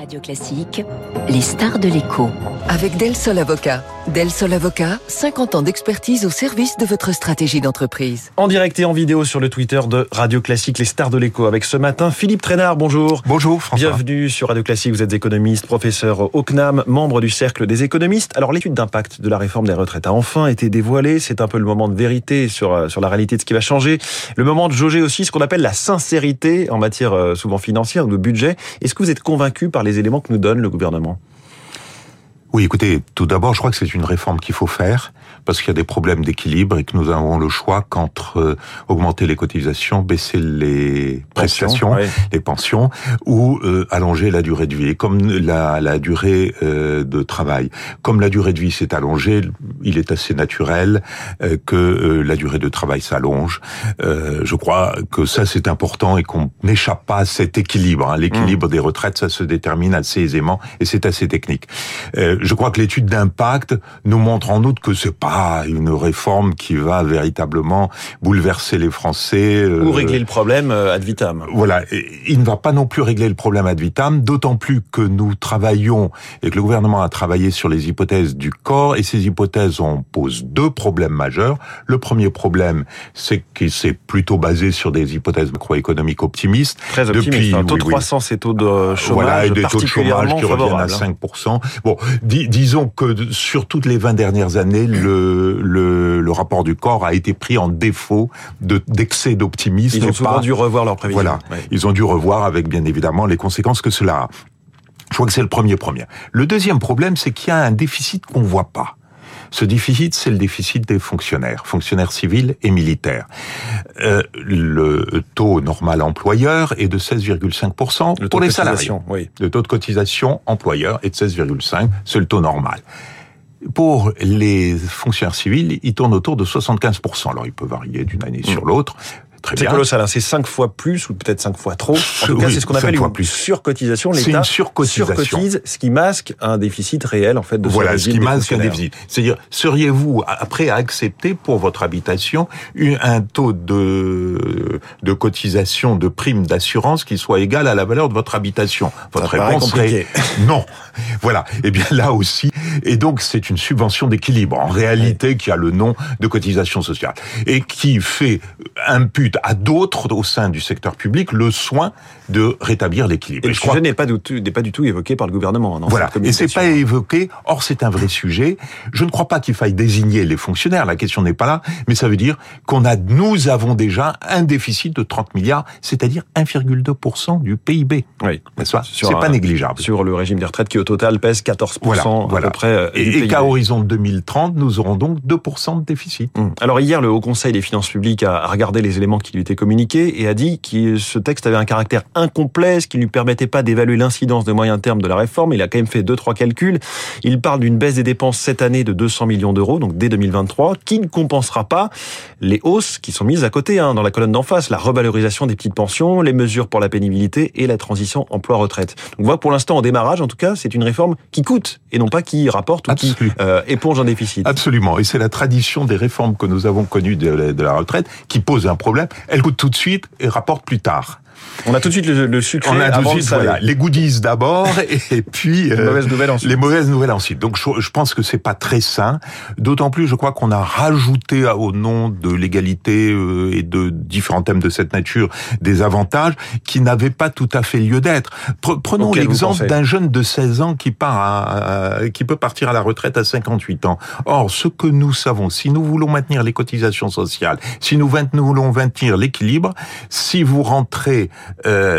Radio Classique, les stars de l'écho. Avec Del Sol Avocat. Del Sol Avocat, 50 ans d'expertise au service de votre stratégie d'entreprise. En direct et en vidéo sur le Twitter de Radio Classique, les stars de l'écho. Avec ce matin, Philippe Trainard, bonjour. Bonjour François. Bienvenue sur Radio Classique, vous êtes économiste, professeur au CNAM, membre du Cercle des économistes. Alors l'étude d'impact de la réforme des retraites a enfin été dévoilée. C'est un peu le moment de vérité sur, euh, sur la réalité de ce qui va changer. Le moment de jauger aussi ce qu'on appelle la sincérité en matière euh, souvent financière ou de budget. Est-ce que vous êtes convaincu par les éléments que nous donne le gouvernement? Oui, écoutez, tout d'abord, je crois que c'est une réforme qu'il faut faire parce qu'il y a des problèmes d'équilibre et que nous avons le choix qu'entre euh, augmenter les cotisations, baisser les prestations, les pensions, ou euh, allonger la durée de vie. Et comme la, la durée euh, de travail, comme la durée de vie s'est allongée, il est assez naturel que la durée de travail s'allonge. je crois que ça c'est important et qu'on n'échappe pas à cet équilibre. Hein. L'équilibre mmh. des retraites, ça se détermine assez aisément et c'est assez technique. Je crois que l'étude d'impact nous montre en outre que c'est pas une réforme qui va véritablement bouleverser les Français. Euh, Ou régler le problème euh, ad vitam. Voilà, il ne va pas non plus régler le problème ad vitam, d'autant plus que nous travaillons et que le gouvernement a travaillé sur les hypothèses du corps, et ces hypothèses on pose deux problèmes majeurs. Le premier problème, c'est qu'il s'est plutôt basé sur des hypothèses macroéconomiques optimistes. Très optimistes. Depuis, hein. taux de croissance et taux de chômage voilà, et des taux de chômage qui reviennent à 5%. Bon, disons que sur toutes les 20 dernières années, le le, le, rapport du corps a été pris en défaut d'excès d'optimisme. Ils ont souvent dû revoir leurs prévisions. Voilà, ils ont dû revoir avec bien évidemment les conséquences que cela a. Je crois que c'est le premier problème. Le deuxième problème, c'est qu'il y a un déficit qu'on voit pas. Ce déficit, c'est le déficit des fonctionnaires, fonctionnaires civils et militaires. Euh, le taux normal employeur est de 16,5% pour les salariés. Oui. Le taux de cotisation employeur est de 16,5%, c'est le taux normal. Pour les fonctionnaires civils, ils tournent autour de 75%. Alors, il peut varier d'une année sur mm. l'autre. C'est colossal, hein. c'est cinq fois plus ou peut-être cinq fois trop. En tout cas, c'est ce qu'on appelle une plus. surcotisation. L'État surcotise, ce qui masque un déficit réel en fait de Voilà, ce qui masque un déficit. C'est-à-dire, seriez-vous prêt à accepter pour votre habitation un taux de de cotisation de prime d'assurance qui soit égal à la valeur de votre habitation? Votre réponse serait non. Voilà. Et eh bien là aussi, et donc c'est une subvention d'équilibre en réalité qui a le nom de cotisation sociale et qui fait impute à d'autres au sein du secteur public le soin de rétablir l'équilibre. Et, le sujet n'est pas, pas, du tout évoqué par le gouvernement. Hein, voilà, et c'est pas évoqué. Or, c'est un vrai sujet. Je ne crois pas qu'il faille désigner les fonctionnaires. La question n'est pas là, mais ça veut dire qu'on a, nous avons déjà un déficit de 30 milliards, c'est-à-dire 1,2% du PIB. Oui, c'est pas négligeable. Sur le régime des retraites qui au total pèse 14% à peu près. Euh, et, qu'à horizon 2030, nous aurons donc 2% de déficit. Hum. Alors hier, le Haut Conseil des finances publiques a regardé les éléments qui lui était communiqué et a dit que ce texte avait un caractère incomplet, ce qui ne lui permettait pas d'évaluer l'incidence de moyen terme de la réforme. Il a quand même fait deux, trois calculs. Il parle d'une baisse des dépenses cette année de 200 millions d'euros, donc dès 2023, qui ne compensera pas les hausses qui sont mises à côté, hein, dans la colonne d'en face, la revalorisation des petites pensions, les mesures pour la pénibilité et la transition emploi-retraite. Donc on voit pour l'instant, en démarrage, en tout cas, c'est une réforme qui coûte et non pas qui rapporte ou qui euh, éponge un déficit. Absolument. Et c'est la tradition des réformes que nous avons connues de la retraite qui pose un problème elle coûte tout de suite et rapporte plus tard. On a tout de suite le, le sucre. On a tout de suite voilà, les goodies d'abord et puis les mauvaises nouvelles ensuite. Les mauvaises nouvelles ensuite. Donc je, je pense que c'est pas très sain. D'autant plus, je crois qu'on a rajouté au nom de l'égalité euh, et de différents thèmes de cette nature des avantages qui n'avaient pas tout à fait lieu d'être. Prenons l'exemple d'un jeune de 16 ans qui part à, qui peut partir à la retraite à 58 ans. Or, ce que nous savons, si nous voulons maintenir les cotisations sociales, si nous, nous voulons maintenir l'équilibre, si vous rentrez euh,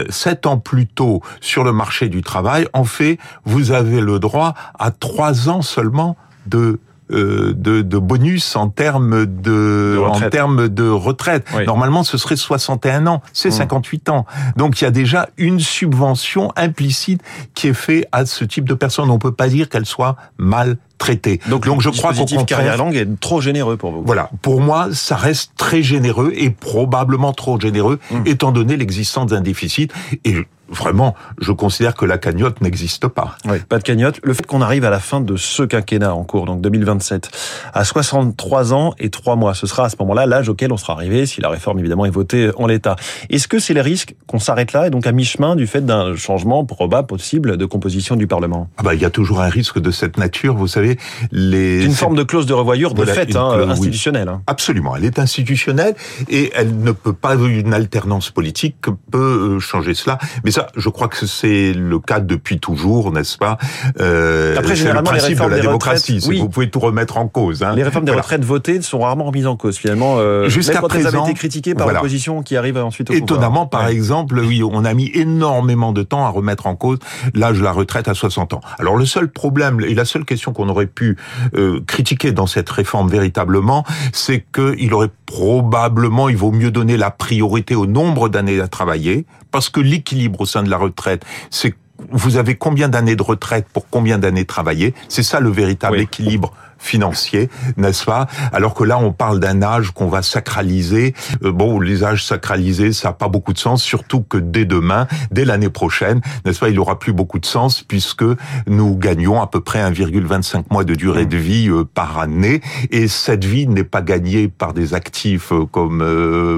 sept ans plus tôt sur le marché du travail, en fait, vous avez le droit à trois ans seulement de euh, de, de, bonus en termes de, en termes de retraite. Normalement, ce serait 61 ans, c'est 58 mmh. ans. Donc il y a déjà une subvention implicite qui est faite à ce type de personnes. On peut pas dire qu'elle soit mal traitée. Donc, Donc je crois qu'au carrière longue est trop généreux pour vous. Voilà, pour moi, ça reste très généreux et probablement trop généreux mmh. étant donné l'existence d'un déficit et vraiment, je considère que la cagnotte n'existe pas. Oui, pas de cagnotte. Le fait qu'on arrive à la fin de ce quinquennat en cours, donc 2027, à 63 ans et 3 mois, ce sera à ce moment-là l'âge auquel on sera arrivé si la réforme évidemment est votée en l'état. Est-ce que c'est le risque qu'on s'arrête là et donc à mi-chemin du fait d'un changement probable possible de composition du Parlement? Ah bah, Il y a toujours un risque de cette nature, vous savez. Les... Une forme de clause de revoyure de fait, hein, institutionnelle. Hein. Absolument, elle est institutionnelle et elle ne peut pas, une alternance politique peut euh, changer cela. Mais ça, je crois que c'est le cas depuis toujours, n'est-ce pas? Euh, Après, c'est le principe de la démocratie. Oui. Vous pouvez tout remettre en cause. Hein. Les réformes des retraites votées sont rarement remises en cause finalement. Euh, Jusqu'à présent, elles avaient été critiquées par l'opposition qui arrive ensuite au Étonnamment, par exemple, oui, on a mis énormément de temps à remettre en cause l'âge de la retraite à 60 ans. Alors le seul problème et la seule question qu'on aurait pu euh, critiquer dans cette réforme véritablement, c'est qu'il aurait probablement, il vaut mieux donner la priorité au nombre d'années à travailler, parce que l'équilibre sein de la retraite, c'est vous avez combien d'années de retraite pour combien d'années travailler? C'est ça le véritable équilibre financier, n'est-ce pas? Alors que là, on parle d'un âge qu'on va sacraliser. Euh, bon, les âges sacralisés, ça n'a pas beaucoup de sens, surtout que dès demain, dès l'année prochaine, n'est-ce pas Il aura plus beaucoup de sens puisque nous gagnons à peu près 1,25 mois de durée de vie euh, par année, et cette vie n'est pas gagnée par des actifs euh, comme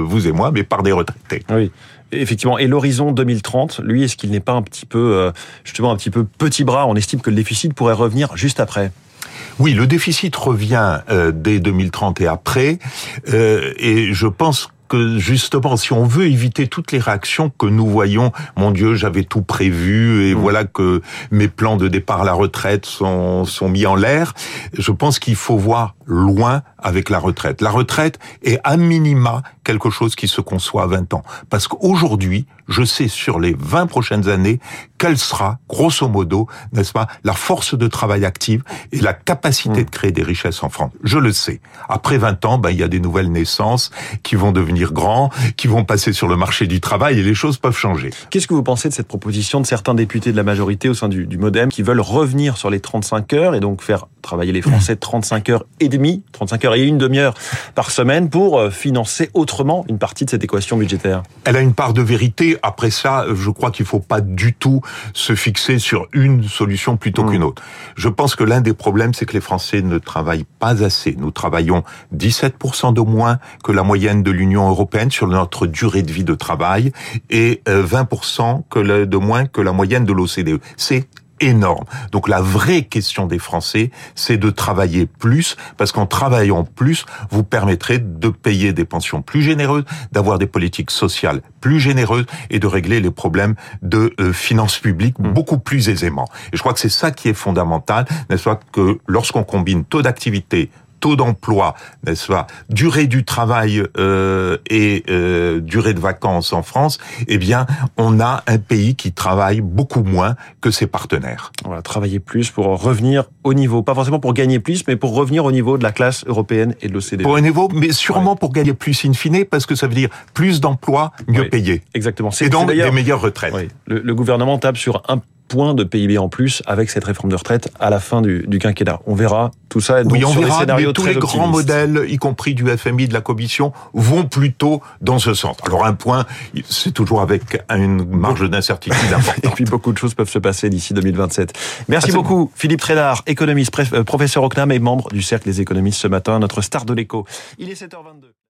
vous et moi, mais par des retraités. Oui. Effectivement. Et l'horizon 2030, lui, est-ce qu'il n'est pas un petit peu, justement, un petit peu petit bras? On estime que le déficit pourrait revenir juste après. Oui, le déficit revient euh, dès 2030 et après, euh, et je pense que justement, si on veut éviter toutes les réactions que nous voyons, mon Dieu, j'avais tout prévu et mmh. voilà que mes plans de départ à la retraite sont, sont mis en l'air, je pense qu'il faut voir loin avec la retraite. La retraite est à minima quelque chose qui se conçoit à 20 ans. Parce qu'aujourd'hui, je sais sur les 20 prochaines années quelle sera, grosso modo, n'est-ce pas, la force de travail active et la capacité mmh. de créer des richesses en France. Je le sais. Après 20 ans, ben, il y a des nouvelles naissances qui vont devenir grands, qui vont passer sur le marché du travail et les choses peuvent changer. Qu'est-ce que vous pensez de cette proposition de certains députés de la majorité au sein du, du MoDem qui veulent revenir sur les 35 heures et donc faire travailler les Français 35 heures et demie, 35 heures et une demi-heure par semaine pour euh, financer autrement une partie de cette équation budgétaire? Elle a une part de vérité. Après ça, je crois qu'il ne faut pas du tout se fixer sur une solution plutôt mmh. qu'une autre. Je pense que l'un des problèmes, c'est que les Français ne travaillent pas assez. Nous travaillons 17% de moins que la moyenne de l'Union européenne sur notre durée de vie de travail et 20% euh, de moins que la moyenne de l'OCDE. C'est énorme. Donc la vraie question des Français, c'est de travailler plus, parce qu'en travaillant plus, vous permettrez de payer des pensions plus généreuses, d'avoir des politiques sociales plus généreuses et de régler les problèmes de euh, finances publiques mmh. beaucoup plus aisément. Et je crois que c'est ça qui est fondamental, n'est-ce pas, que lorsqu'on combine taux d'activité, taux d'emploi, n'est-ce pas, durée du travail euh, et euh, durée de vacances en France, eh bien, on a un pays qui travaille beaucoup moins que ses partenaires. On va travailler plus pour revenir au niveau, pas forcément pour gagner plus, mais pour revenir au niveau de la classe européenne et de l'OCDE. Pour un niveau, mais sûrement pour gagner plus in fine, parce que ça veut dire plus d'emplois, mieux payés. Exactement. Et donc des meilleures retraites. Le, le, gouvernement tape sur un points de PIB en plus avec cette réforme de retraite à la fin du, du quinquennat. On verra tout ça. Donc, oui, on sur verra, scénarios mais tous les grands modèles, y compris du FMI, de la Commission, vont plutôt dans ce sens. Alors un point, c'est toujours avec une marge d'incertitude importante. Et puis beaucoup de choses peuvent se passer d'ici 2027. Merci beaucoup, Philippe Trédard, économiste, euh, professeur au CNAM et membre du Cercle des économistes ce matin, notre star de l'écho. Il est 7h22.